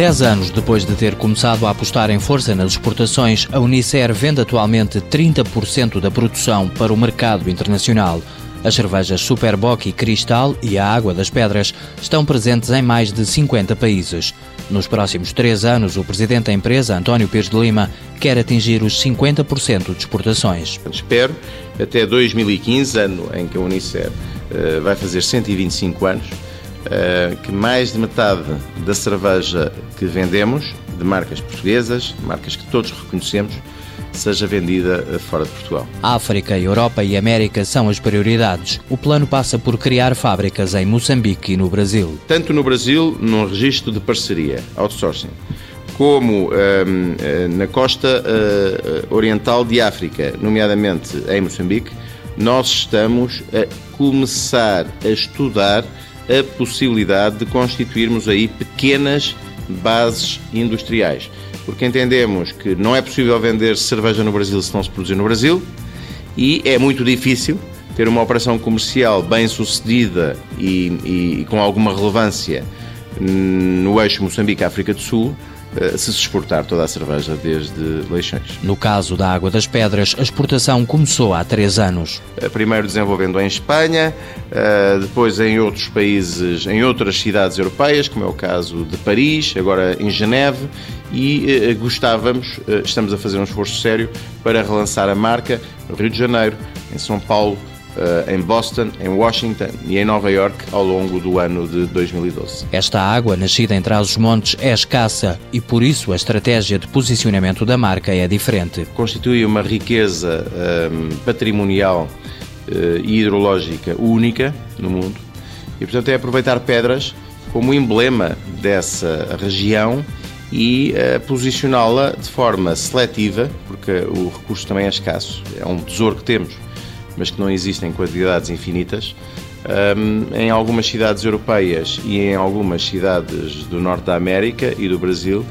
Dez anos depois de ter começado a apostar em força nas exportações, a Unicer vende atualmente 30% da produção para o mercado internacional. As cervejas Superboc e Cristal e a Água das Pedras estão presentes em mais de 50 países. Nos próximos três anos, o presidente da empresa, António Pires de Lima, quer atingir os 50% de exportações. Espero, até 2015, ano em que a Unicer uh, vai fazer 125 anos, que mais de metade da cerveja que vendemos, de marcas portuguesas, marcas que todos reconhecemos, seja vendida eh, fora de Portugal. África, Europa e América são as prioridades. O plano passa por criar fábricas em Moçambique e no Brasil. Tanto no Brasil, num registro de parceria, outsourcing, como ehm, eh, na costa oriental de África, nomeadamente em Moçambique, nós estamos a começar a estudar a possibilidade de constituirmos aí pequenas bases industriais. Porque entendemos que não é possível vender cerveja no Brasil se não se produzir no Brasil e é muito difícil ter uma operação comercial bem sucedida e, e com alguma relevância no eixo Moçambique-África do Sul eh, se exportar toda a cerveja desde Leixões. No caso da Água das Pedras, a exportação começou há três anos. Eh, primeiro desenvolvendo em Espanha, eh, depois em outros países, em outras cidades europeias, como é o caso de Paris, agora em Geneve, e gostávamos, estamos a fazer um esforço sério para relançar a marca no Rio de Janeiro, em São Paulo, em Boston, em Washington e em Nova York ao longo do ano de 2012. Esta água, nascida em Trás-os-Montes, é escassa e por isso a estratégia de posicionamento da marca é diferente. Constitui uma riqueza um, ehm, patrimonial uh, e hidrológica única no mundo e, portanto, é aproveitar pedras como emblema dessa região e uh, posicioná-la de forma seletiva, porque o recurso também é escasso, é um tesouro que temos mas que não existem quantidades infinitas, um, em algumas cidades europeias e em algumas cidades do Norte da América e do Brasil,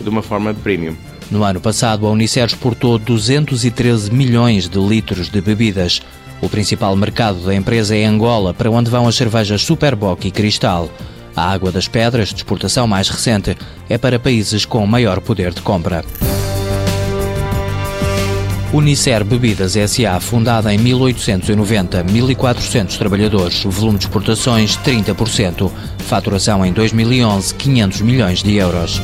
de uma forma premium. No ano passado, a Unicer exportou 213 milhões de litros de bebidas. O principal mercado da empresa é Angola, para onde vão as cervejas Superboc e Cristal. A Água das Pedras, de exportação mais recente, é para países com maior poder de compra. Unicer Bebidas SA, fundada em 1890, 1.400 trabalhadores, volume de exportações 30%, faturação em 2011 500 milhões de euros.